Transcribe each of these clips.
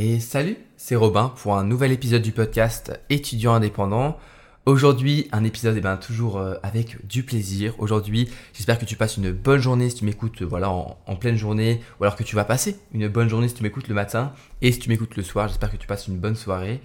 Et salut, c'est Robin pour un nouvel épisode du podcast étudiant indépendant. Aujourd'hui, un épisode eh ben, toujours euh, avec du plaisir. Aujourd'hui, j'espère que tu passes une bonne journée si tu m'écoutes euh, voilà, en, en, pleine journée, ou alors que tu vas passer une bonne journée si tu m'écoutes le matin, et si tu m'écoutes le soir, j'espère que tu passes une bonne soirée.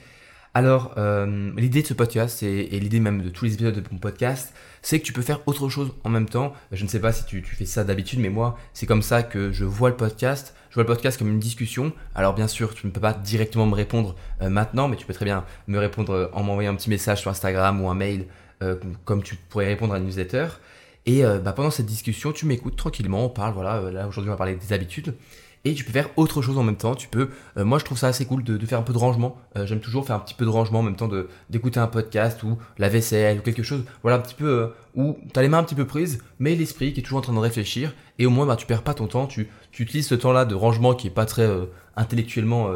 Alors, euh, l'idée de ce podcast, et, l'idée même de tous les épisodes de mon podcast, c'est que tu peux faire autre chose en même temps. Je ne sais pas si tu, fais ça d'habitude, mais moi, c'est comme ça que je vois le podcast. Je vois le podcast comme une discussion. Alors, bien sûr, tu ne peux pas directement me répondre euh, maintenant, mais tu peux très bien me répondre en m'envoyant un petit message sur Instagram ou un mail, euh, comme tu pourrais répondre à une newsletter. Et bah, pendant cette discussion, tu m'écoutes tranquillement, on parle, voilà, là aujourd'hui on va parler des habitudes et tu peux faire autre chose en même temps. Tu peux, euh, moi je trouve ça assez cool de, faire un peu de rangement. Euh, j'aime toujours faire un petit peu de rangement en même temps d'écouter un podcast ou la vaisselle ou quelque chose. Voilà un petit peu euh, où tu as les mains un petit peu prises, mais l'esprit qui est toujours en train de réfléchir et au moins bah, tu perds pas ton temps. Tu, tu utilises ce temps-là de rangement qui est pas très intellectuellement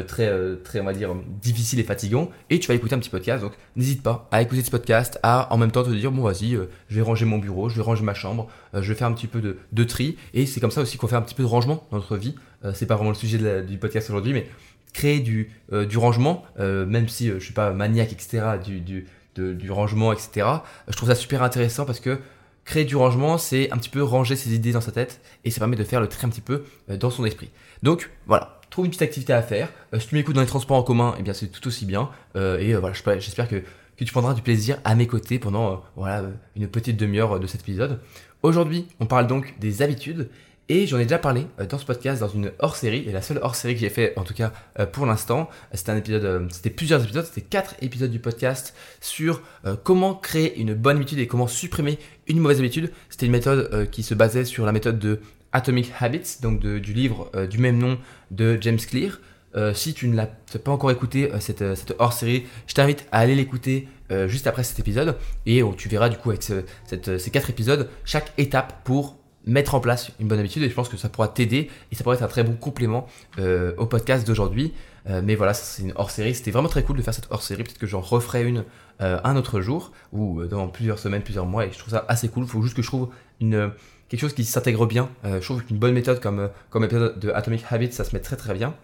très, euh, très, on va dire, difficile et fatigant, et tu vas écouter un petit podcast. Donc, n'hésite pas à écouter ce podcast, à en même temps te dire, bon, vas-y, euh, je vais ranger mon bureau, je vais ranger ma chambre, je vais faire un petit peu de, tri, et c'est comme ça aussi qu'on fait un petit peu de rangement dans notre vie. c'est pas vraiment le sujet du podcast aujourd'hui, mais créer du, rangement, même si je suis pas maniaque, etc., du, du, du rangement, etc., je trouve ça super intéressant parce que créer du rangement, c'est un petit peu ranger ses idées dans sa tête et ça permet de faire le tri un petit peu dans son esprit. Donc voilà, trouve une petite activité à faire. Euh, si tu m'écoutes dans les transports en commun, eh bien c'est tout aussi bien. Euh, et euh, voilà, j'espère que, que, tu prendras du plaisir à mes côtés pendant voilà, une petite demi-heure de cet épisode. Aujourd'hui, on parle donc des habitudes. Et j'en ai déjà parlé dans ce podcast dans une hors-série, et la seule hors-série que j'ai fait en tout cas pour l'instant, c'était un épisode, c'était plusieurs épisodes, c'était quatre épisodes du podcast sur comment créer une bonne habitude et comment supprimer une mauvaise habitude. C'était une méthode qui se basait sur la méthode de Atomic Habits, donc du livre euh, du même nom de James Clear. Euh, si tu ne l'as pas encore écouté, euh, cette, hors-série, je t'invite à aller l'écouter juste après cet épisode. Et tu verras du coup avec ces quatre épisodes, chaque étape pour mettre en place une bonne habitude. Et je pense que ça pourra t'aider et ça pourrait être un très bon complément au podcast d'aujourd'hui. mais voilà, c'est une hors-série. C'était vraiment très cool de faire cette hors-série. Peut-être que j'en referai une un autre jour ou dans plusieurs semaines, plusieurs mois. Et je trouve ça assez cool. Il faut juste que je trouve une quelque chose qui s'intègre bien. Euh, je trouve qu'une bonne méthode comme, euh, comme méthode de Atomic Habits, ça se met très très bien.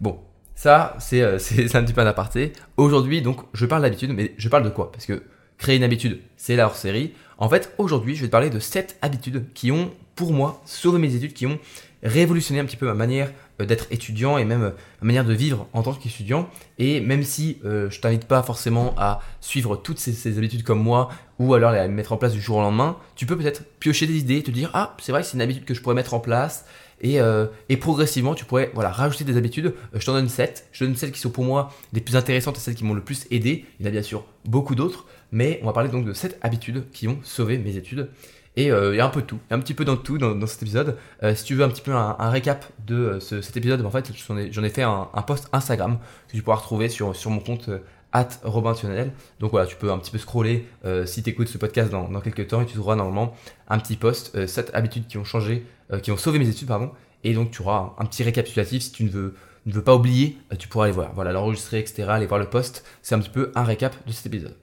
Bon, ça, c'est euh, un petit peu un aparté. Aujourd'hui, donc, je parle d'habitude, mais je parle de quoi? Parce que créer une habitude, c'est la hors-série. En fait, aujourd'hui, je vais te parler de 7 habitudes qui ont, pour moi, sauvé mes études, qui ont révolutionné un petit peu ma manière euh, d'être étudiant et même ma manière de vivre en tant qu'étudiant. Et même si euh, je t'invite pas forcément à suivre toutes ces, habitudes comme moi ou alors les mettre en place du jour au lendemain, tu peux peut-être piocher des idées te dire ah c'est vrai c'est une habitude que je pourrais mettre en place et, euh, et progressivement tu pourrais voilà rajouter des habitudes. je t'en donne 7. Je donne celles qui sont pour moi les plus intéressantes et celles qui m'ont le plus aidé. Il y en a bien sûr beaucoup d'autres, mais on va parler donc de 7 habitudes qui ont sauvé mes études. Et euh, il y a un peu de tout, un petit peu dans tout dans, cet épisode. Euh, si tu veux un petit peu un, récap de euh, cet épisode, en fait, j'en ai, fait un, post Instagram que tu pourras retrouver sur, sur mon compte at Donc voilà, tu peux un petit peu scroller si tu écoutes ce podcast dans, dans, quelques temps et tu trouveras normalement un petit post, 7 habitudes qui ont changé, qui ont sauvé mes études, pardon. Et donc tu auras un, petit récapitulatif si tu ne veux, ne veux pas oublier, tu pourras aller voir. Voilà, l'enregistrer, etc., aller voir le post. C'est un petit peu un récap de cet épisode.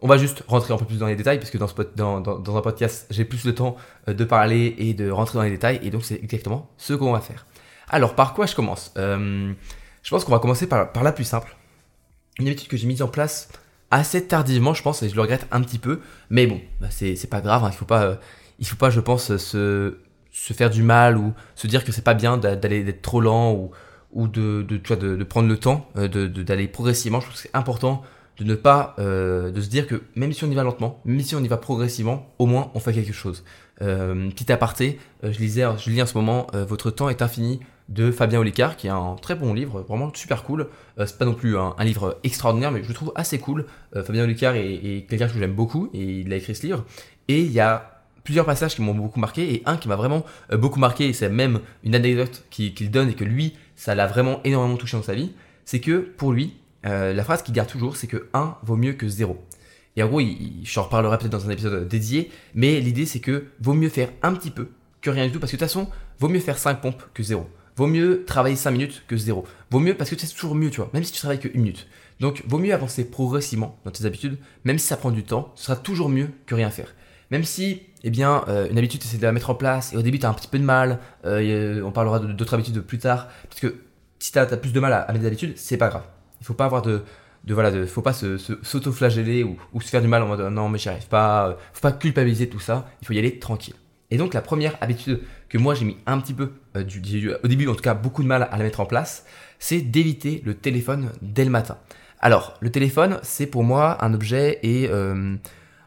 On va juste rentrer un peu plus dans les détails, parce que dans, un podcast, j'ai plus le temps euh, de parler et de rentrer dans les détails, et donc c'est exactement ce qu'on va faire. Alors, par quoi je commence? Euh, Je pense qu'on va commencer par, par la plus simple. Une habitude que j'ai mise en place assez tardivement, je pense, et je le regrette un petit peu, mais bon, bah c'est pas grave, hein, il faut pas, euh, il faut pas, je pense, se, se faire du mal ou se dire que c'est pas bien d'aller d'être trop lent ou, ou de, de, de, de prendre le temps d'aller progressivement. Je pense que c'est important de ne pas euh, de se dire que même si on y va lentement, même si on y va progressivement, au moins on fait quelque chose. Euh, petit aparté, euh, je lisais, je lis en ce moment Votre temps est infini de Fabien Olicard, qui est un très bon livre, vraiment super cool. c'est pas non plus un, livre extraordinaire, mais je le trouve assez cool. Fabien Olicard est, quelqu'un que j'aime beaucoup et il a écrit ce livre. Et il y a plusieurs passages qui m'ont beaucoup marqué et un qui m'a vraiment beaucoup marqué et c'est même une anecdote qu'il donne et que lui ça l'a vraiment énormément touché dans sa vie c'est que pour lui euh, la phrase qu'il garde toujours, c'est que 1 vaut mieux que 0. Et en gros, je reparlerai peut-être dans un épisode dédié, mais l'idée c'est que vaut mieux faire un petit peu que rien du tout, parce que de toute façon, vaut mieux faire 5 pompes que 0. Vaut mieux travailler 5 minutes que 0. Vaut mieux, parce que c'est toujours mieux, tu vois, même si tu travailles que 1 minute. Donc, vaut mieux avancer progressivement dans tes habitudes, même si ça prend du temps, ce sera toujours mieux que rien faire. Même si, eh bien, euh, une habitude, tu essaies de la mettre en place, et au début, tu as un petit peu de mal, euh, on parlera d'autres habitudes plus tard, parce que si t'as as plus de mal à, mettre des habitudes, c'est pas grave. Il faut pas avoir de, de voilà, de, faut pas s'auto-flageller ou, ou, se faire du mal en mode non mais j'y arrive pas. Faut pas culpabiliser tout ça. Il faut y aller tranquille. Et donc la première habitude que moi j'ai mis un petit peu euh, du, au début en tout cas beaucoup de mal à la mettre en place, c'est d'éviter le téléphone dès le matin. Alors le téléphone c'est pour moi un objet et euh,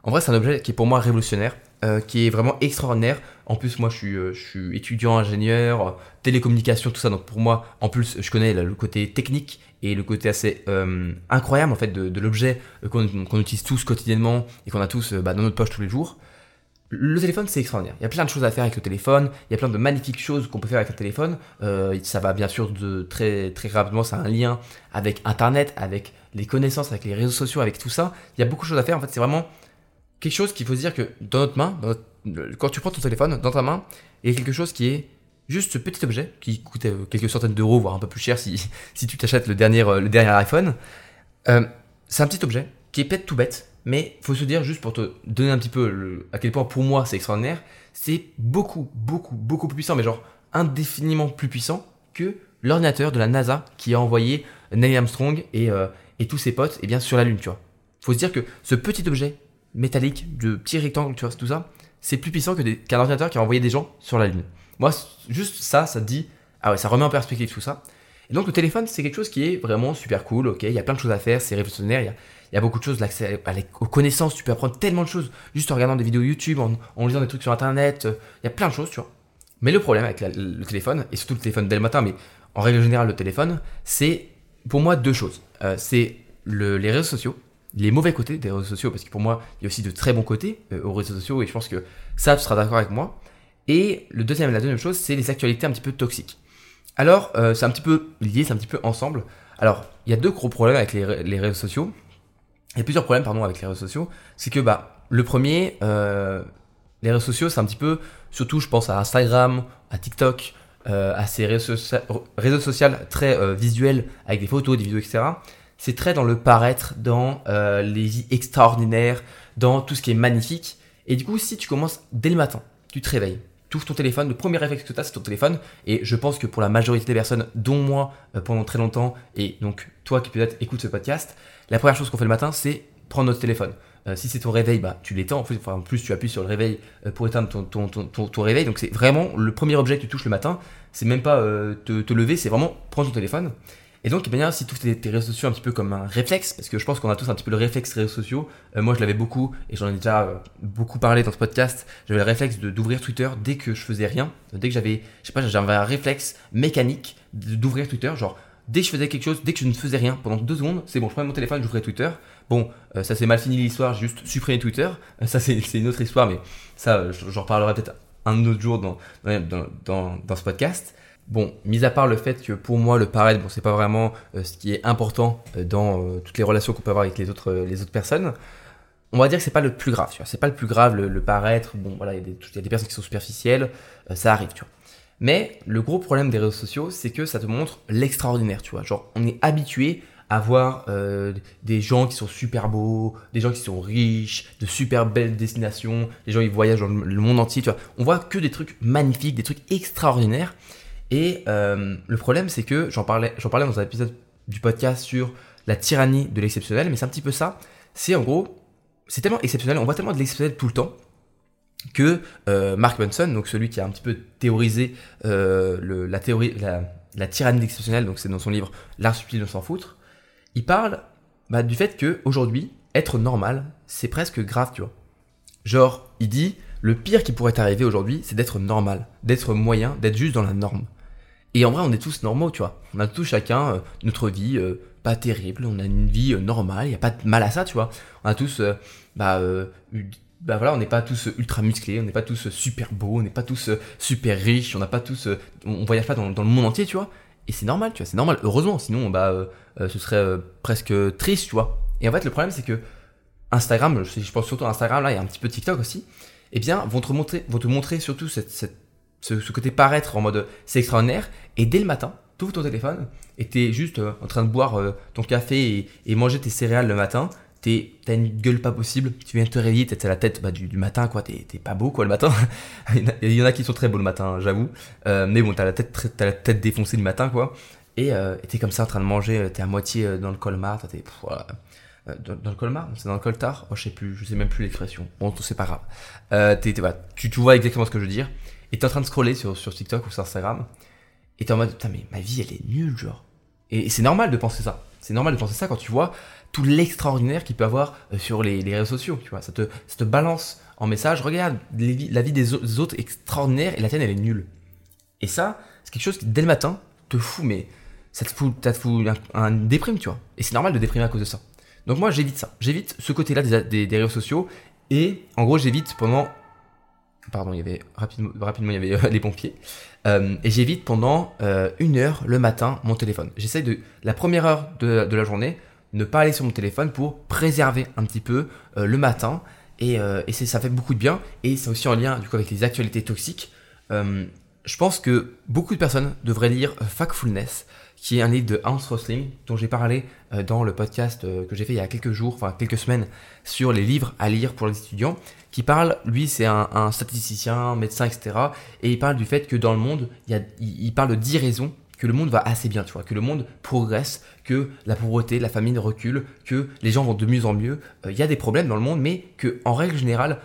en vrai c'est un objet qui est pour moi révolutionnaire. Euh, qui est vraiment extraordinaire. En plus, moi, je suis, suis étudiant, ingénieur, télécommunication, tout ça. Donc, pour moi, en plus, je connais le côté technique et le côté assez incroyable en fait de, l'objet qu'on utilise tous quotidiennement et qu'on a tous bah, dans notre poche tous les jours. Le téléphone, c'est extraordinaire. Il y a plein de choses à faire avec le téléphone. Il y a plein de magnifiques choses qu'on peut faire avec le téléphone. Euh, ça va bien sûr très très rapidement. Ça a un lien avec Internet, avec les connaissances, avec les réseaux sociaux, avec tout ça. Il y a beaucoup de choses à faire. En fait, c'est vraiment quelque chose qu'il faut se dire que dans notre main, quand tu prends ton téléphone dans ta main, il y a quelque chose qui est juste ce petit objet qui coûte euh, quelques centaines d'euros, voire un peu plus cher si, si tu t'achètes le dernier, euh, le dernier iPhone. c'est un petit objet qui est peut-être tout bête, mais faut se dire, juste pour te donner un petit peu à quel point pour moi c'est extraordinaire, c'est beaucoup, beaucoup, beaucoup plus puissant, mais genre indéfiniment plus puissant que l'ordinateur de la NASA qui a envoyé Neil Armstrong et, euh, et tous ses potes eh bien, sur la Lune, tu vois. Faut se dire que ce petit objet métallique, de petits rectangles, tu vois, tout ça, c'est plus puissant qu'un ordinateur qui a envoyé des gens sur la Lune. Moi, juste ça, ça dit, ah ouais, ça remet en perspective tout ça. Et donc le téléphone, c'est quelque chose qui est vraiment super cool, ok, il y a plein de choses à faire, c'est révolutionnaire, il y a, il y a beaucoup de choses, l'accès aux connaissances, tu peux apprendre tellement de choses juste en regardant des vidéos YouTube, en, lisant des trucs sur Internet, euh, il y a plein de choses, tu vois. Mais le problème avec le téléphone, et surtout le téléphone dès le matin, mais en règle générale le téléphone, c'est pour moi deux choses. Euh, c'est les réseaux sociaux, les mauvais côtés des réseaux sociaux, parce que pour moi, il y a aussi de très bons côtés euh, aux réseaux sociaux, et je pense que ça, tu seras d'accord avec moi. Et le deuxième, la deuxième chose, c'est les actualités un petit peu toxiques. Alors, c'est un petit peu lié, c'est un petit peu ensemble. Alors, il y a deux gros problèmes avec les réseaux sociaux il y a plusieurs problèmes pardon, avec les réseaux sociaux. C'est que bah, le premier, euh, les réseaux sociaux, c'est un petit peu, surtout je pense à Instagram, à TikTok, euh, à ces réseaux, réseaux sociaux très euh, visuels avec des photos, des vidéos, etc. C'est très dans le paraître, dans les vies extraordinaires, dans tout ce qui est magnifique. Et du coup, si tu commences dès le matin, tu te réveilles, tu ouvres ton téléphone, le premier réflexe que tu as, c'est ton téléphone. Et je pense que pour la majorité des personnes, dont moi pendant très longtemps, et donc toi qui peut-être écoutes ce podcast, la première chose qu'on fait le matin, c'est prendre notre téléphone. Euh, si c'est ton réveil, bah, tu l'éteins. En plus, en plus, tu appuies sur le réveil euh, pour éteindre ton, ton, réveil. Donc, c'est vraiment le premier objet que tu touches le matin. C'est même pas euh, te, lever, c'est vraiment prendre ton téléphone. Et donc, eh bien, si tu fais tes, réseaux sociaux un petit peu comme un réflexe, parce que je pense qu'on a tous un petit peu le réflexe réseaux sociaux. moi, je l'avais beaucoup, et j'en ai déjà beaucoup parlé dans ce podcast. J'avais le réflexe d'ouvrir Twitter dès que je faisais rien. Dès que j'avais, je sais pas, j'avais un réflexe mécanique d'ouvrir Twitter. Genre, dès que je faisais quelque chose, dès que je ne faisais rien, pendant deux secondes, c'est bon, je prenais mon téléphone, j'ouvrais Twitter. Bon, euh, ça c'est mal fini l'histoire, j'ai juste supprimé Twitter. Euh, ça c'est une autre histoire, mais ça, j'en reparlerai peut-être un autre jour dans, dans, dans, ce podcast. Bon, mis à part le fait que pour moi le paraître, bon, c'est pas vraiment euh, ce qui est important dans toutes les relations qu'on peut avoir avec les autres, les autres personnes. On va dire que c'est pas le plus grave. C'est pas le plus grave le, paraître. Bon, voilà, il y, a des personnes qui sont superficielles, ça arrive, tu vois. Mais le gros problème des réseaux sociaux, c'est que ça te montre l'extraordinaire, tu vois. Genre, on est habitué à voir euh, des gens qui sont super beaux, des gens qui sont riches, de super belles destinations, des gens qui voyagent dans le monde entier, tu vois. On voit que des trucs magnifiques, des trucs extraordinaires. Et euh, le problème, c'est que j'en parlais, j'en parlais dans un épisode du podcast sur la tyrannie de l'exceptionnel, mais c'est un petit peu ça. C'est en gros, c'est tellement exceptionnel, on voit tellement de l'exceptionnel tout le temps que euh, Mark Manson, donc celui qui a un petit peu théorisé euh, la théorie, la, tyrannie exceptionnelle, donc c'est dans son livre L'art subtil de s'en foutre, il parle bah, du fait que aujourd'hui être normal, c'est presque grave, tu vois. Genre, il dit le pire qui pourrait arriver aujourd'hui, c'est d'être normal, d'être moyen, d'être juste dans la norme. Et en vrai, on est tous normaux, tu vois. On a tous chacun euh, notre vie pas terrible, on a une vie normale, il n'y a pas de mal à ça, tu vois. On a tous bah, bah voilà, on n'est pas tous ultra musclés, on n'est pas tous super beaux, on n'est pas tous super riches, on n'a pas tous, on voyage pas dans, le monde entier, tu vois. Et c'est normal, tu vois, c'est normal. Heureusement, sinon, bah, euh, euh, ce serait euh, presque triste, tu vois. Et en fait, le problème, c'est que Instagram, je, pense surtout à Instagram, là, a un petit peu TikTok aussi, eh bien, vont te montrer, vont te montrer surtout cette, ce, côté paraître en mode c'est extraordinaire. Et dès le matin, tu ouvres ton téléphone et tu es juste en train de boire ton café et, manger tes céréales le matin t'as une gueule pas possible, tu viens de te réveiller, t'es à la tête bah, du, matin, quoi, t'es pas beau, quoi, le matin. il y en a qui sont très beaux le matin, j'avoue. Euh, mais bon, t'as la tête, t'as la tête défoncée le matin, quoi. et t'es comme ça en train de manger, t'es à moitié dans le colmar, t'es dans, le colmar? C'est dans le coltard? Oh, Je sais plus, je sais même plus l'expression. Bon, c'est pas grave. tu, tu vois exactement ce que je veux dire. Et t'es en train de scroller sur, sur TikTok ou sur Instagram. Et t'es en mode, putain, mais ma vie, elle est nulle, genre. Et, c'est normal de penser ça. C'est normal de penser ça quand tu vois tout l'extraordinaire qu'il peut avoir euh, sur les, réseaux sociaux. Tu vois, ça te, ça te balance en message, regarde, la vie des autres extraordinaire et la tienne, elle est nulle. Et ça, c'est quelque chose qui, dès le matin, te fout, mais ça te fout, te fout un, déprime, tu vois. Et c'est normal de déprimer à cause de ça. Donc moi, j'évite ça. J'évite ce côté-là des, des réseaux sociaux. Et en gros, j'évite pendant pardon, il y avait rapidement, rapidement il y avait euh, les pompiers. Euh, et j'évite pendant euh, une heure le matin mon téléphone. J'essaie de la première heure de, la journée ne pas aller sur mon téléphone pour préserver un petit peu le matin. Et, et ça fait beaucoup de bien. Et c'est aussi en lien du coup avec les actualités toxiques. je pense que beaucoup de personnes devraient lire Factfulness qui est un livre de Hans Rosling, dont j'ai parlé euh, dans le podcast euh, que j'ai fait il y a quelques jours, enfin quelques semaines, sur les livres à lire pour les étudiants, qui parle, lui c'est un, statisticien, médecin, etc. Et il parle du fait que dans le monde, il, parle de 10 raisons que le monde va assez bien, tu vois, que le monde progresse, que la pauvreté, la famine recule, que les gens vont de mieux en mieux. Euh, il y a des problèmes dans le monde, mais que en règle générale,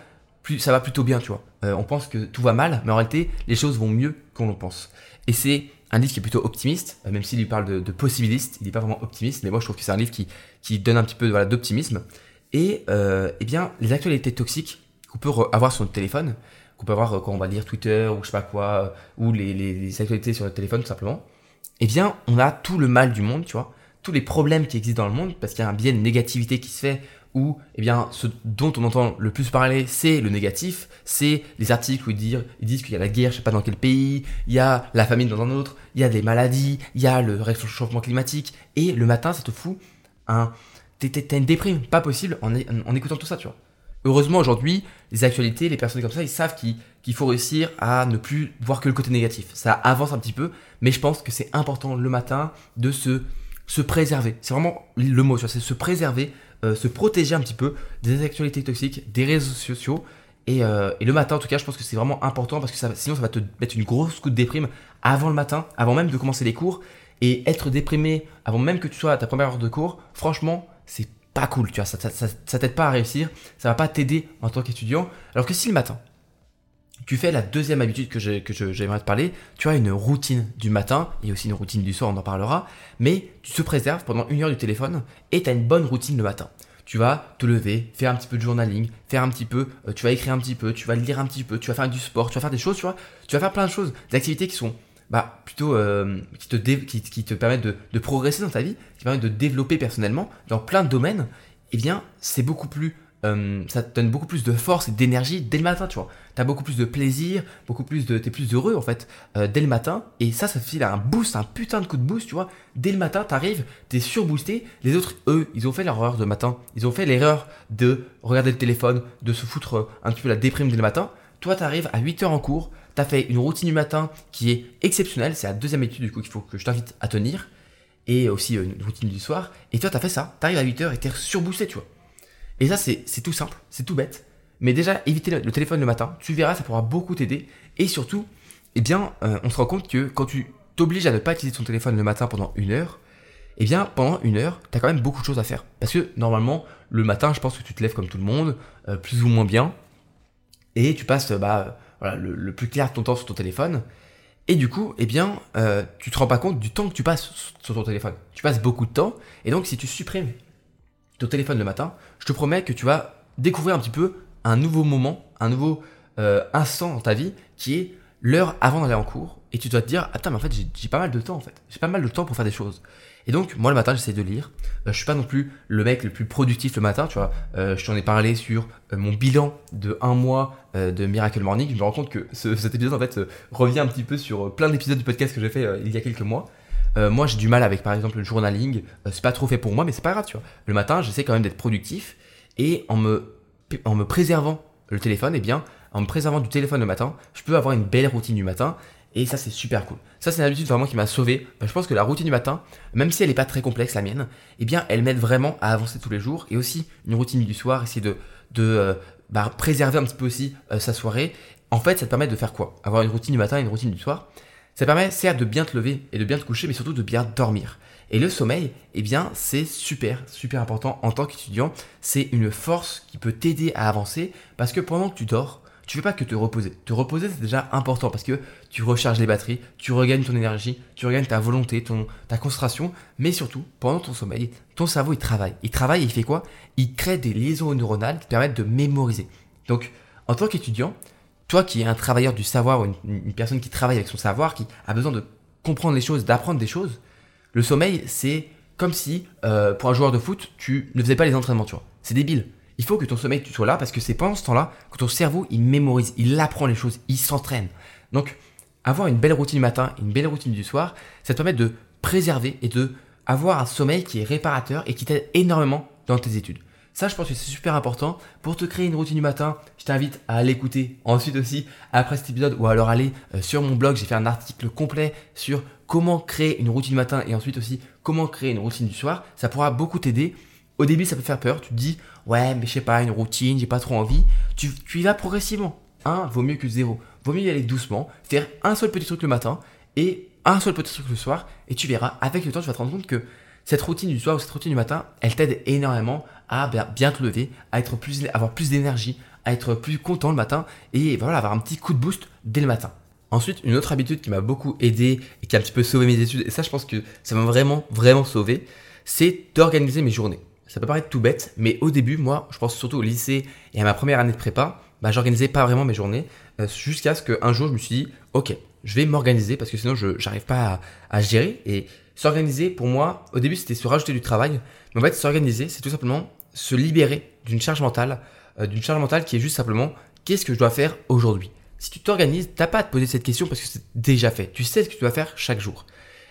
ça va plutôt bien, tu vois. on pense que tout va mal, mais en réalité, les choses vont mieux qu'on le pense. Et c'est un livre qui est plutôt optimiste, euh, même s'il lui parle de, possibiliste, il n'est pas vraiment optimiste, mais moi je trouve que c'est un livre qui, qui donne un petit peu voilà, d'optimisme. Et euh, eh bien, les actualités toxiques qu'on peut avoir sur notre téléphone, qu'on peut avoir euh, quand on va lire Twitter ou je sais pas quoi, ou les, les, actualités sur notre téléphone tout simplement, eh bien, on a tout le mal du monde, tu vois, tous les problèmes qui existent dans le monde, parce qu'il y a un biais de négativité qui se fait où eh bien, ce dont on entend le plus parler, c'est le négatif, c'est les articles où ils disent, qu'il y a la guerre, je sais pas dans quel pays, il y a la famine dans un autre, il y a des maladies, il y a le réchauffement climatique, et le matin, ça te fout un... T'as une déprime, pas possible en, en, écoutant tout ça, tu vois. Heureusement, aujourd'hui, les actualités, les personnes comme ça, ils savent qu'il faut réussir à ne plus voir que le côté négatif. Ça avance un petit peu, mais je pense que c'est important le matin de se, se préserver. C'est vraiment le mot, c'est se préserver euh, se protéger un petit peu des actualités toxiques, des réseaux sociaux. Euh, et, le matin, en tout cas, je pense que c'est vraiment important parce que ça, sinon, ça va te mettre une grosse coup de déprime avant le matin, avant même de commencer les cours. Et être déprimé avant même que tu sois à ta première heure de cours, franchement, c'est pas cool, tu vois, ça, ça t'aide pas à réussir, ça va pas t'aider en tant qu'étudiant. Alors que si le matin, tu fais la deuxième habitude que j'aimerais te parler. Tu as une routine du matin et aussi une routine du soir, on en parlera. Mais tu te préserves pendant une heure du téléphone et tu as une bonne routine le matin. Tu vas te lever, faire un petit peu de journaling, faire un petit peu, euh, tu vas écrire un petit peu, tu vas lire un petit peu, tu vas faire du sport, tu vas faire des choses, tu vois. Tu vas faire plein de choses, des activités qui sont bah, plutôt euh, qui, te qui, te permettent de, de, progresser dans ta vie, qui permettent de développer personnellement dans plein de domaines. Eh bien, c'est beaucoup plus euh, ça te donne beaucoup plus de force et d'énergie dès le matin, tu vois. T'as beaucoup plus de plaisir, beaucoup plus de, t'es plus heureux en fait euh, dès le matin. Et ça, ça file un boost, un putain de coup de boost, tu vois. Dès le matin, t'arrives, t'es surboosté. Les autres, eux, ils ont fait l'erreur de matin. Ils ont fait l'erreur de regarder le téléphone, de se foutre un petit peu la déprime dès le matin. Toi, t'arrives à 8h en cours. T'as fait une routine du matin qui est exceptionnelle. C'est la deuxième étude du coup qu'il faut que je t'invite à tenir. Et aussi euh, une routine du soir. Et toi, t'as fait ça. T'arrives à 8h et t'es surboosté, tu vois. Et ça, c'est tout simple, c'est tout bête. Mais déjà, éviter le, téléphone le matin, tu verras, ça pourra beaucoup t'aider. Et surtout, eh bien, euh, on se rend compte que quand tu t'obliges à ne pas utiliser ton téléphone le matin pendant une heure, eh bien, pendant une heure, tu as quand même beaucoup de choses à faire. Parce que normalement, le matin, je pense que tu te lèves comme tout le monde, euh, plus ou moins bien, et tu passes bah, voilà, le, plus clair de ton temps sur ton téléphone. Et du coup, eh bien, euh, tu te rends pas compte du temps que tu passes sur ton téléphone. Tu passes beaucoup de temps, et donc si tu supprimes ton téléphone le matin, je te promets que tu vas découvrir un petit peu un nouveau moment, un nouveau euh, instant dans ta vie qui est l'heure avant d'aller en cours. Et tu dois te dire, attends, mais en fait, j'ai pas mal de temps en fait. J'ai pas mal de temps pour faire des choses. Et donc, moi le matin, j'essaie de lire. Euh, je suis pas non plus le mec le plus productif le matin, tu vois. Euh, je t'en ai parlé sur mon bilan de un mois de Miracle Morning. Je me rends compte que cet épisode en fait revient un petit peu sur plein d'épisodes du podcast que j'ai fait il y a quelques mois. Euh, moi, j'ai du mal avec, par exemple, le journaling. Euh, c'est pas trop fait pour moi, mais c'est pas grave, tu vois. Le matin, j'essaie quand même d'être productif. Et en me, en me préservant le téléphone, eh bien, en me préservant du téléphone le matin, je peux avoir une belle routine du matin. Et ça, c'est super cool. Ça, c'est une habitude vraiment qui m'a sauvé. Euh, je pense que la routine du matin, même si elle n'est pas très complexe, la mienne, eh bien, elle m'aide vraiment à avancer tous les jours. Et aussi, une routine du soir, essayer de, de bah, préserver un petit peu aussi sa soirée. En fait, ça te permet de faire quoi? Avoir une routine du matin et une routine du soir Ça permet certes de bien te lever et de bien te coucher, mais surtout de bien dormir. Et le sommeil, eh bien, c'est super, super important en tant qu'étudiant. C'est une force qui peut t'aider à avancer parce que pendant que tu dors, tu ne fais pas que te reposer. Te reposer, c'est déjà important parce que tu recharges les batteries, tu regagnes ton énergie, tu regagnes ta volonté, ton, ta concentration, mais surtout, pendant ton sommeil, ton cerveau, il travaille. Il travaille et il fait quoi? Il crée des liaisons neuronales qui te permettent de mémoriser. Donc, en tant qu'étudiant, toi qui es un travailleur du savoir ou une, personne qui travaille avec son savoir, qui a besoin de comprendre les choses, d'apprendre des choses, le sommeil, c'est comme si, euh, pour un joueur de foot, tu ne faisais pas les entraînements, tu vois. C'est débile. Il faut que ton sommeil, tu sois là parce que c'est pendant ce temps-là que ton cerveau, il mémorise, il apprend les choses, il s'entraîne. Donc, avoir une belle routine du matin, une belle routine du soir, ça te permet de préserver et de avoir un sommeil qui est réparateur et qui t'aide énormément dans tes études. Ça, je pense que c'est super important. Pour te créer une routine du matin, je t'invite à l'écouter ensuite aussi après cet épisode ou alors aller euh, sur mon blog. J'ai fait un article complet sur comment créer une routine du matin et ensuite aussi comment créer une routine du soir. Ça pourra beaucoup t'aider. Au début, ça peut faire peur. Tu te dis, ouais, mais je sais pas, une routine, j'ai pas trop envie. Tu, tu y vas progressivement. Un vaut mieux que zéro. Vaut mieux y aller doucement, faire un seul petit truc le matin et un seul petit truc le soir. Et tu verras, avec le temps, tu vas te rendre compte que cette routine du soir ou cette routine du matin, elle t'aide énormément à bien te lever, à avoir plus d'énergie, à être plus content le matin et voilà, avoir un petit coup de boost dès le matin. Ensuite, une autre habitude qui m'a beaucoup aidé et qui a un petit peu sauvé mes études, et ça je pense que ça m'a vraiment, vraiment sauvé, c'est d'organiser mes journées. Ça peut paraître tout bête, mais au début, moi, je pense surtout au lycée et à ma première année de prépa, bah, j'organisais pas vraiment mes journées euh, jusqu'à ce qu'un jour je me suis dit, ok, je vais m'organiser parce que sinon je n'arrive pas à, à, gérer. Et s'organiser, pour moi, au début c'était se rajouter du travail, mais en fait s'organiser, c'est tout simplement se libérer d'une charge mentale, euh, d'une charge mentale qui est juste simplement qu'est-ce que je dois faire aujourd'hui? Si tu t'organises, t'as pas à te poser cette question parce que c'est déjà fait. Tu sais ce que tu dois faire chaque jour.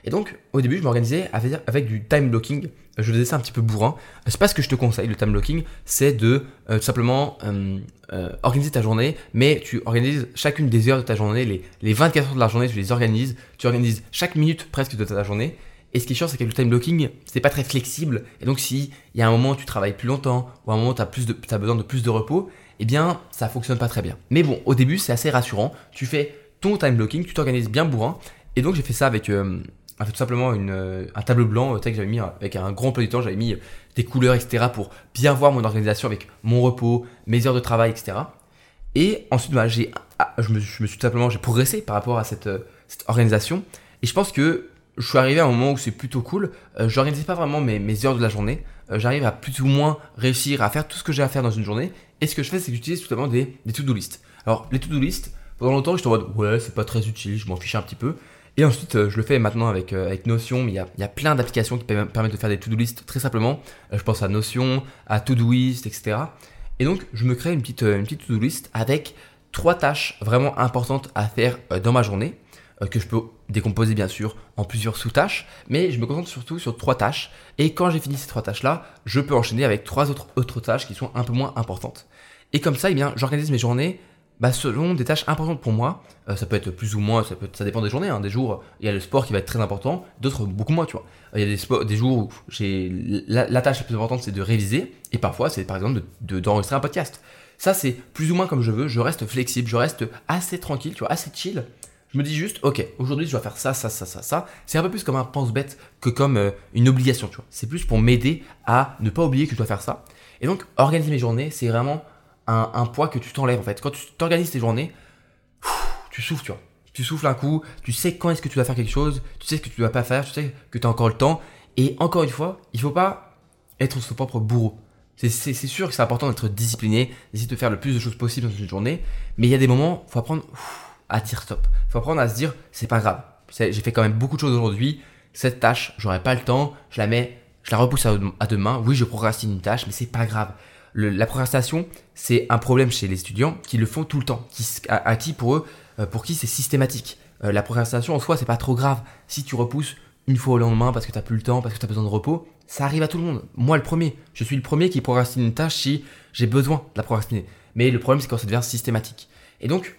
Et donc, au début, je m'organisais avec, du time blocking. Je faisais ça un petit peu bourrin. C'est pas ce que je te conseille, le time blocking. C'est de euh, tout simplement euh, organiser ta journée, mais tu organises chacune des heures de ta journée, les, les 24 heures de la journée, tu les organises. Tu organises chaque minute presque de ta journée. Et ce qui est chiant, c'est que le time blocking, c'est pas très flexible. Et donc, si il y a un moment où tu travailles plus longtemps, ou un moment où tu as, besoin de plus de repos, eh bien, ça fonctionne pas très bien. Mais bon, au début, c'est assez rassurant. Tu fais ton time blocking, tu t'organises bien bourrin. Et donc, j'ai fait ça avec, euh, tout simplement euh, un tableau blanc, euh, avec un grand peu de temps, j'avais mis des couleurs, etc. pour bien voir mon organisation avec mon repos, mes heures de travail, etc. Et ensuite, bah, j'ai, ah, je, me, suis tout simplement, j'ai progressé par rapport à cette organisation. Et je pense que je suis arrivé à un moment où c'est plutôt cool. Euh, je n'organisais pas vraiment mes, mes, heures de la journée. Euh, j'arrive à plus ou moins réussir à faire tout ce que j'ai à faire dans une journée. Et ce que je fais, c'est que j'utilise tout simplement des, des to-do list. Alors, les to-do list, pendant longtemps, je en mode ouais, c'est pas très utile, je m'en fiche un petit peu. Et ensuite, euh, je le fais maintenant avec, avec Notion, mais il y a, y a, plein d'applications qui permettent de faire des to-do list très simplement. je pense à Notion, à Todoist, etc. Et donc, je me crée une petite, une petite to-do list avec trois tâches vraiment importantes à faire dans ma journée. Euh, que je peux décomposer bien sûr en plusieurs sous-tâches, mais je me concentre surtout sur trois tâches. Et quand j'ai fini ces trois tâches-là, je peux enchaîner avec trois autres, autres tâches qui sont un peu moins importantes. Et comme ça, eh bien, j'organise mes journées bah, selon des tâches importantes pour moi. Euh, ça peut être plus ou moins, ça, dépend des journées. Hein. Des jours, il y a le sport qui va être très important, d'autres beaucoup moins, tu vois. Il y a des, jours où j'ai la, tâche la plus importante, c'est de réviser, et parfois, c'est par exemple d'enregistrer de, un podcast. Ça, c'est plus ou moins comme je veux. Je reste flexible, je reste assez tranquille, tu vois, assez chill. Je me dis juste, ok, aujourd'hui je dois faire ça, ça, ça, ça, ça. C'est un peu plus comme un pense-bête que comme euh, une obligation, tu vois. C'est plus pour m'aider à ne pas oublier que je dois faire ça. Et donc, organiser mes journées, c'est vraiment un, poids que tu t'enlèves en fait. Quand tu t'organises tes journées, tu souffles, tu vois. Tu souffles un coup, tu sais quand est-ce que tu dois faire quelque chose, tu sais ce que tu dois pas faire, tu sais que tu as encore le temps. Et encore une fois, il faut pas être son propre bourreau. C'est sûr que c'est important d'être discipliné, d'essayer de faire le plus de choses possible dans une journée, mais il y a des moments, faut apprendre à dire stop. Faut apprendre à se dire, c'est pas grave. J'ai fait quand même beaucoup de choses aujourd'hui. Cette tâche, j'aurai pas le temps. Je la mets, je la repousse à, demain. Oui, je procrastine une tâche, mais c'est pas grave. la procrastination, c'est un problème chez les étudiants qui le font tout le temps, qui, à, qui pour eux, euh, pour qui c'est systématique. Euh, la procrastination en soi, c'est pas trop grave. Si tu repousses une fois au lendemain parce que tu n'as plus le temps, parce que tu as besoin de repos, ça arrive à tout le monde. Moi, le premier. Je suis le premier qui procrastine une tâche si j'ai besoin de la procrastiner. Mais le problème, c'est quand ça devient systématique. Et donc,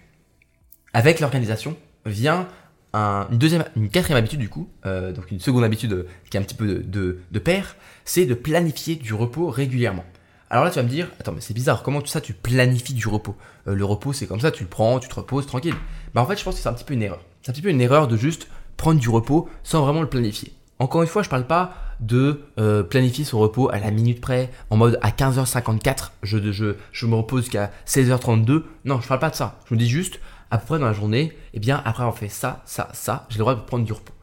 avec l'organisation vient une quatrième habitude du coup, euh, donc une seconde habitude qui est un petit peu de, pair, c'est de planifier du repos régulièrement. Alors là, tu vas me dire, attends, mais c'est bizarre, comment tout ça tu planifies du repos? Euh, Le repos, c'est comme ça, tu le prends, tu te reposes tranquille. Bah en fait, je pense que c'est un petit peu une erreur. C'est un petit peu une erreur de juste prendre du repos sans vraiment le planifier. Encore une fois, je parle pas de euh, planifier son repos à la minute près, en mode à 15h54, je, me repose jusqu'à 16h32. Non, je parle pas de ça. Je me dis juste, à peu près dans la journée, eh bien, après avoir fait ça, ça, ça, j'ai le droit de prendre du repos.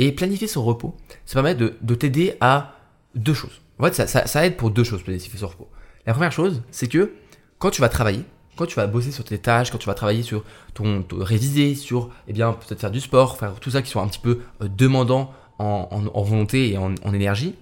Et planifier son repos, ça permet de, de t'aider à deux choses. En fait, ça, ça, aide pour deux choses, planifier son repos. La première chose, c'est que quand tu vas travailler, quand tu vas bosser sur tes tâches, quand tu vas travailler sur ton, réviser, sur, eh bien, peut-être faire du sport, faire tout ça qui soit un petit peu euh, demandant en, en, volonté et en, en, énergie,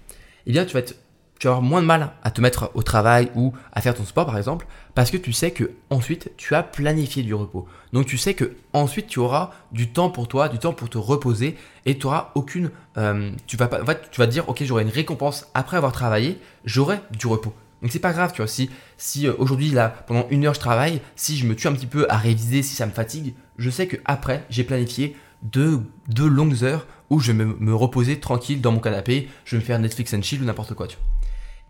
eh bien, tu vas, être, tu vas avoir moins de mal à te mettre au travail ou à faire ton sport, par exemple, parce que tu sais que ensuite, tu as planifié du repos. Donc, tu sais que ensuite, tu auras du temps pour toi, du temps pour te reposer et tu auras aucune, euh, tu vas pas, en fait, tu vas te dire, ok, j'aurai une récompense après avoir travaillé, j'aurai du repos. Donc c'est pas grave, tu vois, si, si euh, aujourd'hui, là, pendant une heure, je travaille, si je me tue un petit peu à réviser, si ça me fatigue, je sais que après j'ai planifié deux, deux longues heures où je vais me, reposer tranquille dans mon canapé, je vais me faire Netflix and chill ou n'importe quoi, tu vois.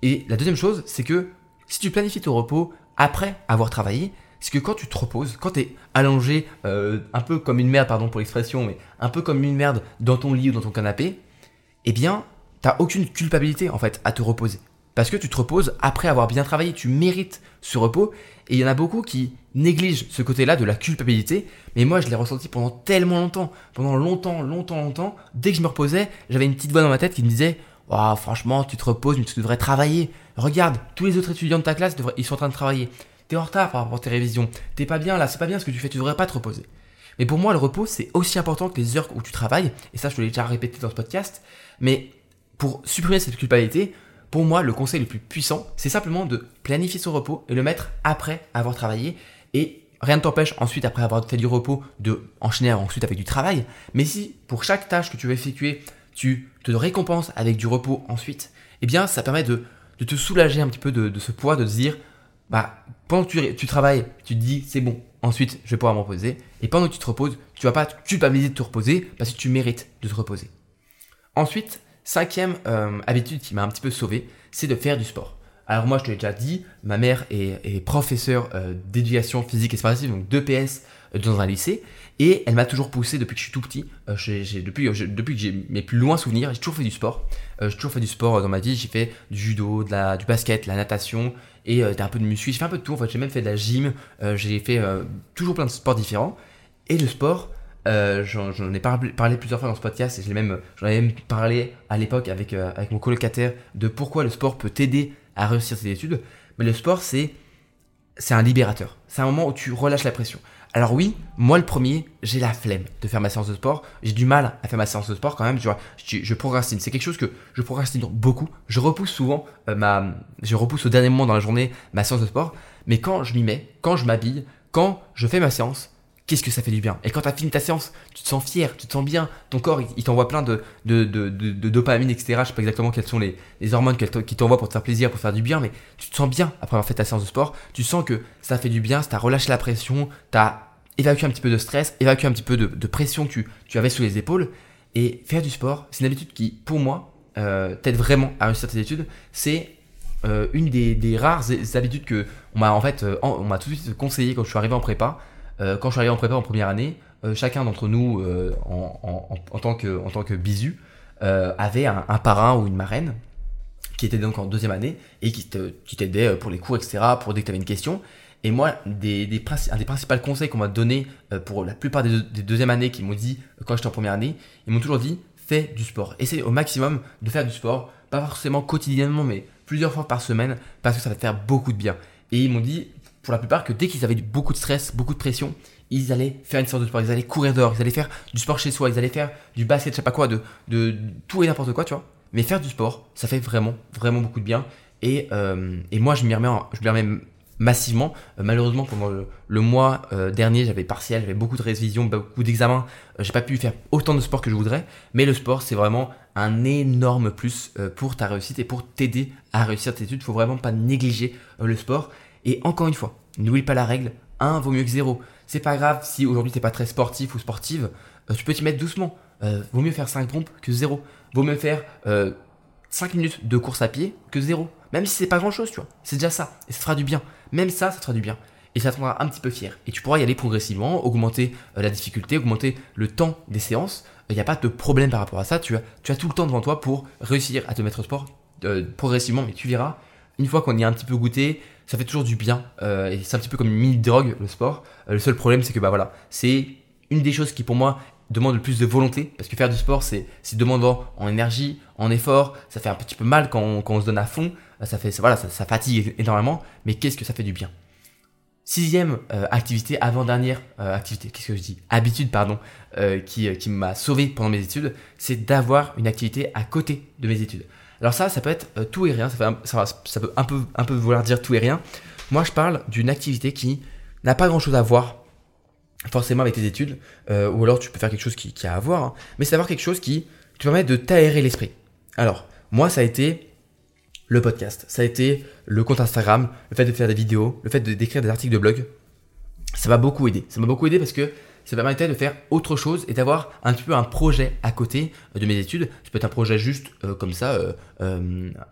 Et la deuxième chose, c'est que si tu planifies ton repos après avoir travaillé, c'est que quand tu te reposes, quand tu es allongé, euh, un peu comme une merde, pardon pour l'expression, mais un peu comme une merde dans ton lit ou dans ton canapé, eh bien, t'as aucune culpabilité en fait à te reposer. Parce que tu te reposes après avoir bien travaillé, tu mérites ce repos. Et il y en a beaucoup qui négligent ce côté-là de la culpabilité. Mais moi, je l'ai ressenti pendant tellement longtemps. Pendant longtemps, longtemps, longtemps. Dès que je me reposais, j'avais une petite voix dans ma tête qui me disait oh, franchement, tu te reposes, mais tu devrais travailler. Regarde, tous les autres étudiants de ta classe, ils sont en train de travailler. T'es en retard par rapport à tes révisions. T'es pas bien là, c'est pas bien ce que tu fais, tu devrais pas te reposer. Mais pour moi, le repos, c'est aussi important que les heures où tu travailles. Et ça, je te l'ai déjà répété dans ce podcast. Mais pour supprimer cette culpabilité, pour moi, le conseil le plus puissant, c'est simplement de planifier son repos et le mettre après avoir travaillé. Et rien ne t'empêche ensuite, après avoir fait du repos, de enchaîner ensuite avec du travail. Mais si pour chaque tâche que tu veux effectuer, tu te récompenses avec du repos ensuite, eh bien, ça permet de, te soulager un petit peu de, ce poids, de te dire, bah, pendant que tu, travailles, tu te dis, c'est bon, ensuite, je vais pouvoir me reposer. Et pendant que tu te reposes, tu vas pas culpabiliser de te reposer parce que tu mérites de te reposer. Ensuite, Cinquième euh, habitude qui m'a un petit peu sauvé, c'est de faire du sport. Alors moi, je te l'ai déjà dit, ma mère est, est professeure euh, d'éducation physique et sportive, donc d'EPS euh, dans un lycée, et elle m'a toujours poussé depuis que je suis tout petit. j'ai, depuis, depuis que j'ai mes plus loin souvenirs, j'ai toujours fait du sport. j'ai toujours fait du sport dans ma vie. J'ai fait du judo, du basket, de la natation et un peu de muscu. J'ai fait un peu de tout. En fait, j'ai même fait de la gym. j'ai fait toujours plein de sports différents. Et le sport, euh, j'en ai parlé, plusieurs fois dans ce podcast et j'en même, avais même parlé à l'époque avec, euh, avec mon colocataire de pourquoi le sport peut t'aider à réussir ses études. Mais le sport, c'est un libérateur. C'est un moment où tu relâches la pression. Alors oui, moi le premier, j'ai la flemme de faire ma séance de sport. J'ai du mal à faire ma séance de sport quand même. Tu vois, je, je procrastine. C'est quelque chose que je procrastine beaucoup. Je repousse souvent euh, ma, je repousse au dernier moment dans la journée ma séance de sport. Mais quand je m'y mets, quand je m'habille, quand je fais ma séance, qu'est-ce que ça fait du bien? Et quand tu as fini ta séance, tu te sens fier, tu te sens bien, ton corps il, t'envoie plein de, de, de, de, dopamine, etc. Je sais pas exactement quelles sont les, hormones qui t'envoient pour te faire plaisir, pour faire du bien, mais tu te sens bien après avoir fait ta séance de sport. Tu sens que ça fait du bien, ça t'a relâché la pression, t'as évacué un petit peu de stress, évacué un petit peu de, pression que tu, avais sous les épaules. Et faire du sport, c'est une habitude qui, pour moi, euh, t'aide vraiment à réussir tes études. C'est euh, une des, rares habitudes que on m'a en fait, euh, on m'a tout de suite conseillé quand je suis arrivé en prépa. Euh, quand je suis arrivé en prépa en première année, chacun d'entre nous, euh, en, tant que, en tant que bisu, avait un, parrain ou une marraine qui était donc en deuxième année et qui t'aidait pour les cours, etc., pour dès que tu avais une question. Et moi, un des principaux conseils qu'on m'a donné pour la plupart des, des deuxièmes années qui m'ont dit quand j'étais en première année, ils m'ont toujours dit fais du sport. Essaye au maximum de faire du sport, pas forcément quotidiennement, mais plusieurs fois par semaine, parce que ça va te faire beaucoup de bien. Et ils m'ont dit pour la plupart que dès qu'ils avaient beaucoup de stress, beaucoup de pression, ils allaient faire une séance de sport, ils allaient courir dehors, ils allaient faire du sport chez soi, ils allaient faire du basket, je sais pas quoi, de, tout et n'importe quoi, tu vois. Mais faire du sport, ça fait vraiment, vraiment beaucoup de bien. Et, euh, moi, je m'y remets, je remets massivement. Euh, malheureusement, pendant le, mois euh, dernier, j'avais partiel, j'avais beaucoup de révisions, beaucoup d'examens. j'ai pas pu faire autant de sport que je voudrais. Mais le sport, c'est vraiment un énorme plus pour ta réussite et pour t'aider à réussir tes études. Faut vraiment pas négliger le sport. Et encore une fois, n'oublie pas la règle, 1 vaut mieux que 0. C'est pas grave si aujourd'hui t'es pas très sportif ou sportive, euh, tu peux t'y mettre doucement. Euh, vaut mieux faire 5 pompes que 0. Vaut mieux faire 5 euh, minutes de course à pied que 0. Même si c'est pas grand chose, tu vois. C'est déjà ça. Et ça fera du bien. Même ça, ça te fera du bien. Et ça te rendra un petit peu fier. Et tu pourras y aller progressivement, augmenter euh, la difficulté, augmenter le temps des séances. Il n'y a pas de problème par rapport à ça. Tu as, tout le temps devant toi pour réussir à te mettre au sport euh, progressivement. Mais tu verras, une fois qu'on y a un petit peu goûté, ça fait toujours du bien. Euh, et c'est un petit peu comme une mini-drogue, le sport. le seul problème, c'est que bah voilà, c'est une des choses qui pour moi demande le plus de volonté, parce que faire du sport, c'est demandant en énergie, en effort, ça fait un petit peu mal quand on, se donne à fond, ça, fait, voilà, ça, fatigue énormément, mais qu'est-ce que ça fait du bien? Sixième euh, activité, avant-dernière euh, activité, qu'est-ce que je dis? Habitude, pardon, euh, qui, qui m'a sauvé pendant mes études, c'est d'avoir une activité à côté de mes études. Alors ça, ça peut être tout et rien, ça, ça, ça peut un peu, un peu vouloir dire tout et rien. Moi, je parle d'une activité qui n'a pas grand-chose à voir forcément avec tes études, euh, ou alors tu peux faire quelque chose qui, a à voir, hein. mais c'est avoir quelque chose qui te permet de t'aérer l'esprit. Alors, moi, ça a été le podcast, ça a été le compte Instagram, le fait de faire des vidéos, le fait d'écrire des articles de blog. Ça m'a beaucoup aidé. Ça m'a beaucoup aidé parce que ça permettait de faire autre chose et d'avoir un petit peu un projet à côté euh, de mes études. Ça peut être un projet juste euh, comme ça,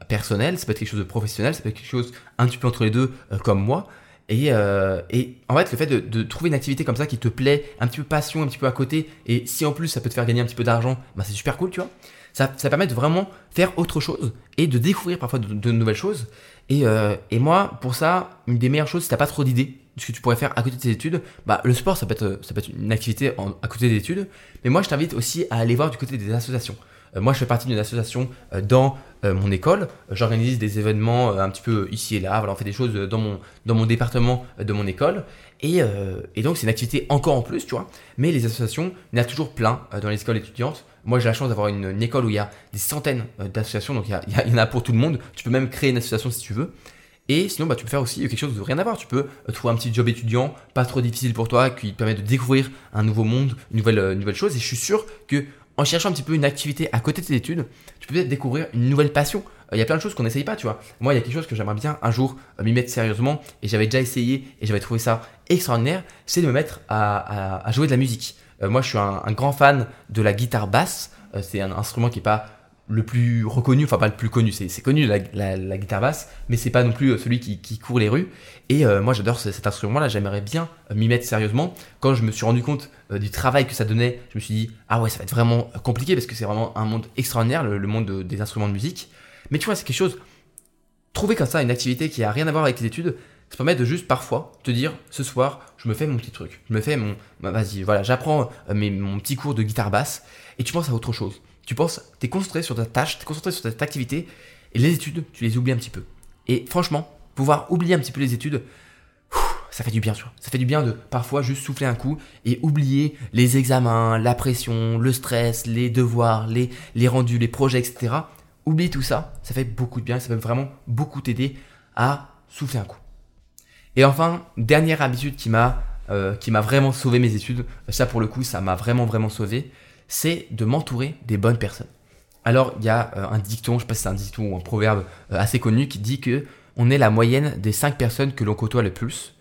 personnel, ça peut être quelque chose de professionnel, ça peut être quelque chose un petit peu entre les deux, comme moi. Euh, et, en fait, le fait de, trouver une activité comme ça qui te plaît, un petit peu passion, un petit peu à côté, et si en plus ça peut te faire gagner un petit peu d'argent, bah c'est super cool, tu vois. Ça, permet de vraiment faire autre chose et de découvrir parfois de, nouvelles choses. Euh, et, moi, pour ça, une des meilleures choses, si t'as pas trop d'idées de ce que tu pourrais faire à côté de tes études, bah le sport, ça peut être, ça peut être une activité à côté des études. Mais moi, je t'invite aussi à aller voir du côté des associations. Euh, moi, je fais partie d'une association dans euh, mon école. J'organise des événements euh, un petit peu ici et là. Voilà, on fait des choses dans mon, dans mon département de mon école. Et, donc, c'est une activité encore en plus, tu vois. Mais les associations, il y en a toujours plein dans les écoles étudiantes. Moi, j'ai la chance d'avoir une, école où il y a des centaines d'associations. Donc, il y, il y, en a pour tout le monde. Tu peux même créer une association si tu veux. Et sinon, bah, tu peux faire aussi quelque chose de rien à voir. Tu peux trouver un petit job étudiant, pas trop difficile pour toi, qui te permet de découvrir un nouveau monde, une nouvelle, une nouvelle chose. Et je suis sûr que en cherchant un petit peu une activité à côté de tes études, tu peux peut-être découvrir une nouvelle passion. Euh, il y a plein de choses qu'on n'essaye pas, tu vois. Moi, il y a quelque chose que j'aimerais bien un jour euh, m'y mettre sérieusement, et j'avais déjà essayé, et j'avais trouvé ça extraordinaire, c'est de me mettre à, jouer de la musique. Euh, moi, je suis un, un, grand fan de la guitare basse. c'est un instrument qui n'est pas le plus reconnu, enfin pas le plus connu, c'est connu la, la, guitare basse, mais c'est pas non plus euh, celui qui, court les rues. Et euh, moi j'adore cet instrument-là, j'aimerais bien euh, m'y mettre sérieusement. Quand je me suis rendu compte du travail que ça donnait, je me suis dit ah ouais ça va être vraiment compliqué parce que c'est vraiment un monde extraordinaire, le, monde des instruments de musique. Mais tu vois c'est quelque chose, trouver comme ça une activité qui a rien à voir avec tes études, ça permet de juste parfois te dire ce soir je me fais mon petit truc, je me fais mon, bah, vas-y voilà j'apprends mon petit cours de guitare basse et tu penses à autre chose tu penses, tu es concentré sur ta tâche, tu es concentré sur ta activité, et les études, tu les oublies un petit peu. Et franchement, pouvoir oublier un petit peu les études, ça fait du bien, tu. Ça fait du bien de parfois juste souffler un coup et oublier les examens, la pression, le stress, les devoirs, les, les rendus, les projets, etc. Oublie tout ça, ça fait beaucoup de bien, ça peut vraiment beaucoup t'aider à souffler un coup. Et enfin, dernière habitude qui m'a euh, qui m'a vraiment sauvé mes études, ça pour le coup, ça m'a vraiment vraiment sauvé, c'est de m'entourer des bonnes personnes. Alors, il y a euh, un dicton, je sais pas si c'est un dicton ou un proverbe euh, assez connu qui dit que on est la moyenne des 5 personnes que l'on côtoie le plus.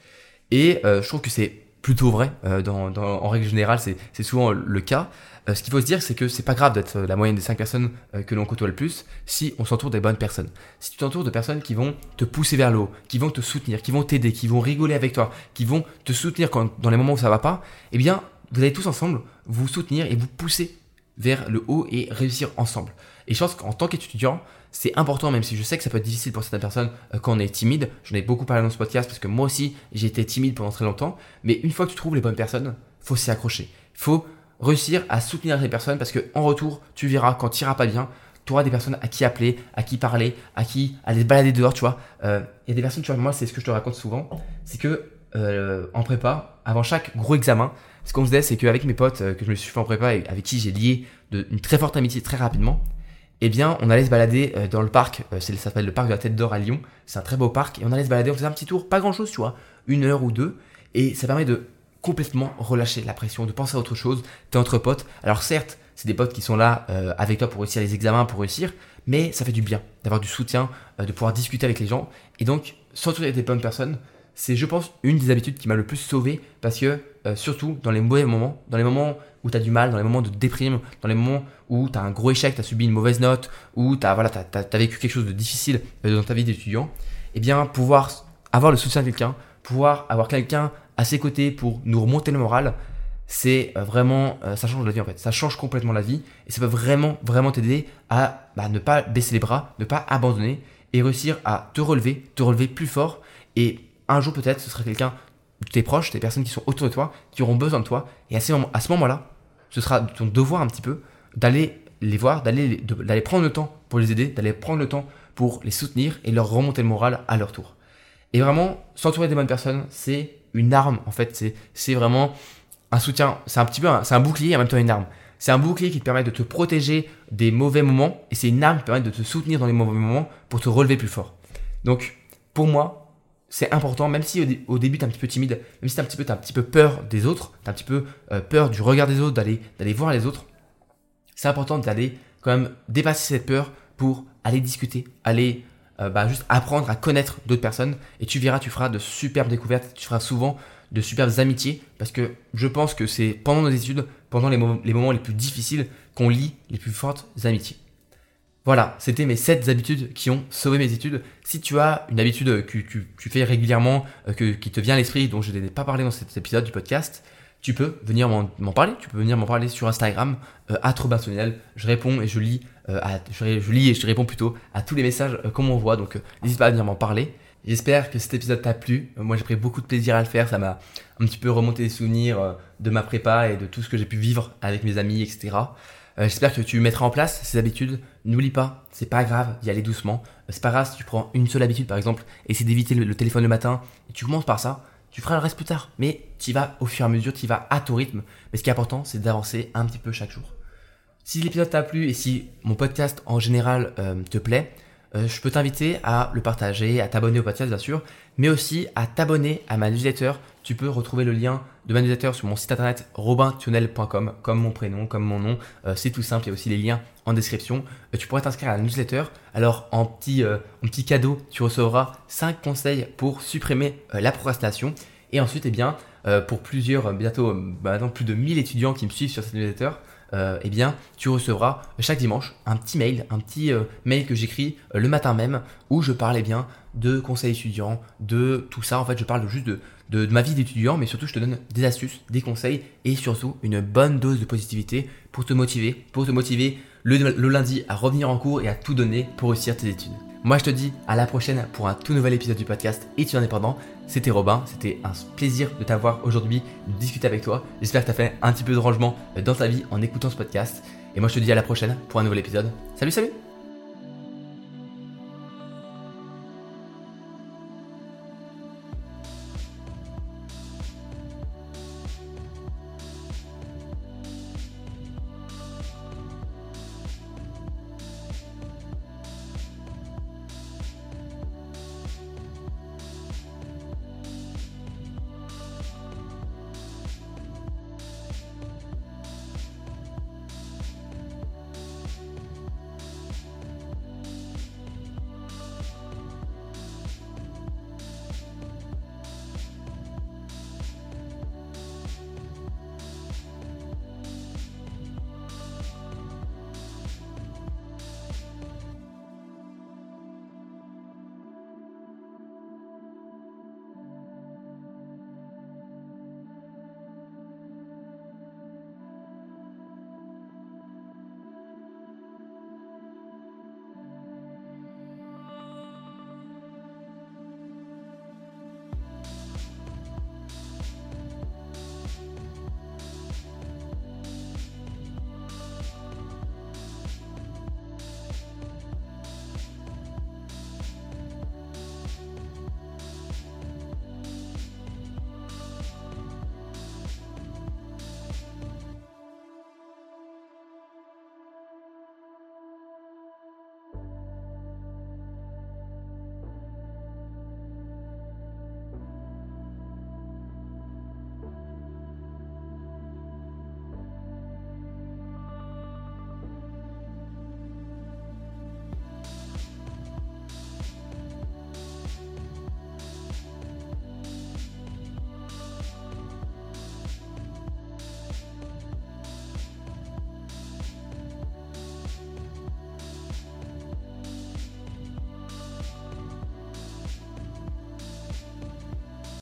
Et euh, je trouve que c'est plutôt vrai. en règle générale, c'est souvent le cas. ce qu'il faut se dire, c'est que c'est pas grave d'être la moyenne des 5 personnes que l'on côtoie le plus si on s'entoure des bonnes personnes. Si tu t'entoures de personnes qui vont te pousser vers le haut, qui vont te soutenir, qui vont t'aider, qui vont rigoler avec toi, qui vont te soutenir quand, dans les moments où ça va pas, eh bien, vous allez tous ensemble vous soutenir et vous pousser vers le haut et réussir ensemble. Et je pense qu'en tant qu'étudiant, c'est important, même si je sais que ça peut être difficile pour certaines personnes euh, quand on est timide. J'en ai beaucoup parlé dans ce podcast parce que moi aussi, j'ai été timide pendant très longtemps. Mais une fois que tu trouves les bonnes personnes, faut s'y accrocher. Faut réussir à soutenir ces personnes parce que en retour, tu verras quand tu iras pas bien, tu auras des personnes à qui appeler, à qui parler, à qui aller balader dehors, tu vois. Euh, il y a des personnes, tu vois, moi, c'est ce que je te raconte souvent, c'est que euh, en prépa, avant chaque gros examen, ce qu'on faisait, c'est qu'avec mes potes euh, que je me suis fait en prépa et avec qui j'ai lié de, une très forte amitié très rapidement, eh bien, on allait se balader euh, dans le parc, euh, ça s'appelle le parc de la Tête d'Or à Lyon, c'est un très beau parc, et on allait se balader, on faisait un petit tour, pas grand chose, tu vois, une heure ou deux, et ça permet de complètement relâcher la pression, de penser à autre chose, t'es entre potes, alors certes, c'est des potes qui sont là avec toi pour réussir les examens, pour réussir, mais ça fait du bien d'avoir du soutien, de pouvoir discuter avec les gens, et donc, s'entourer des bonnes personnes, c'est, je pense, une des habitudes qui m'a le plus sauvé parce que, euh, surtout dans les mauvais moments, dans les moments où tu as du mal, dans les moments de déprime, dans les moments où tu as un gros échec, tu as subi une mauvaise note, ou tu as, voilà, vécu quelque chose de difficile euh, dans ta vie d'étudiant, eh bien, pouvoir avoir le soutien de quelqu'un, pouvoir avoir quelqu'un à ses côtés pour nous remonter le moral, c'est euh, vraiment, ça change la vie en fait, ça change complètement la vie et ça peut vraiment, vraiment t'aider à bah, ne pas baisser les bras, ne pas abandonner et réussir à te relever, te relever plus fort et un jour peut-être ce sera quelqu'un tes proches, tes personnes qui sont autour de toi, qui auront besoin de toi et à ce, moment-là, ce sera ton devoir un petit peu d'aller les voir, d'aller prendre le temps pour les aider, d'aller prendre le temps pour les soutenir et leur remonter le moral à leur tour. Et vraiment, s'entourer des bonnes personnes, c'est une arme en fait, c'est vraiment un soutien, c'est un petit peu, c'est un bouclier et en même temps une arme. C'est un bouclier qui te permet de te protéger des mauvais moments et c'est une arme qui permet de te soutenir dans les mauvais moments pour te relever plus fort. Donc, pour moi, c'est important, même si au, début tu un petit peu timide, même si tu un petit peu, as un petit peu peur des autres, tu un petit peu euh, peur du regard des autres, d'aller, d'aller voir les autres, c'est important d'aller quand même dépasser cette peur pour aller discuter, aller euh, bah, juste apprendre à connaître d'autres personnes et tu verras, tu feras de superbes découvertes, tu feras souvent de superbes amitiés, parce que je pense que c'est pendant nos études, pendant les, moments les plus difficiles, qu'on lit les plus fortes amitiés. Voilà, c'était mes 7 habitudes qui ont sauvé mes études. Si tu as une habitude que tu, fais régulièrement, euh, que, qui te vient à l'esprit, dont je n'ai pas parlé dans cet épisode du podcast, tu peux venir m'en parler. Tu peux venir m'en parler sur Instagram, euh, à Je réponds et je lis, euh, je, lis et je réponds plutôt à tous les messages euh, qu'on m'envoie. Donc n'hésite pas à venir m'en parler. J'espère que cet épisode t'a plu. Moi, j'ai pris beaucoup de plaisir à le faire. Ça m'a un petit peu remonté les souvenirs euh, de ma prépa et de tout ce que j'ai pu vivre avec mes amis, etc. Euh, j'espère que tu mettras en place ces habitudes. N'oublie pas, c'est pas grave d'y aller doucement. Euh, c'est pas grave si tu prends une seule habitude, par exemple, essayer d'éviter le, téléphone le matin et tu commences par ça. Tu feras le reste plus tard. Mais tu vas au fur et à mesure, tu vas à ton rythme. Mais ce qui est important, c'est d'avancer un petit peu chaque jour. Si l'épisode t'a plu et si mon podcast en général te plaît, euh, je peux t'inviter à le partager, à t'abonner au podcast bien sûr, mais aussi à t'abonner à ma newsletter. Tu peux retrouver le lien de ma newsletter sur mon site internet robintunnel.com, comme mon prénom, comme mon nom. Euh, c'est tout simple, il y a aussi les liens en description. Euh, tu pourrais t'inscrire à la newsletter. Alors en petit, en petit cadeau, tu recevras 5 conseils pour supprimer la procrastination. Et ensuite, eh bien, pour plusieurs, bientôt maintenant plus de 1000 étudiants qui me suivent sur cette newsletter, euh, eh bien, tu recevras chaque dimanche un petit mail, un petit euh, mail que j'écris euh, le matin même où je parle eh bien de conseils étudiants, de tout ça. En fait, je parle juste de, ma vie d'étudiant, mais surtout, je te donne des astuces, des conseils et surtout une bonne dose de positivité pour te motiver, pour te motiver le lundi à revenir en cours et à tout donner pour réussir tes études. Moi, je te dis à la prochaine pour un tout nouvel épisode du podcast Études indépendant. C'était Robin, c'était un plaisir de t'avoir aujourd'hui, discuter avec toi. J'espère que tu fait un petit peu de rangement dans ta vie en écoutant ce podcast. Et moi, je te dis à la prochaine pour un nouvel épisode. Salut, salut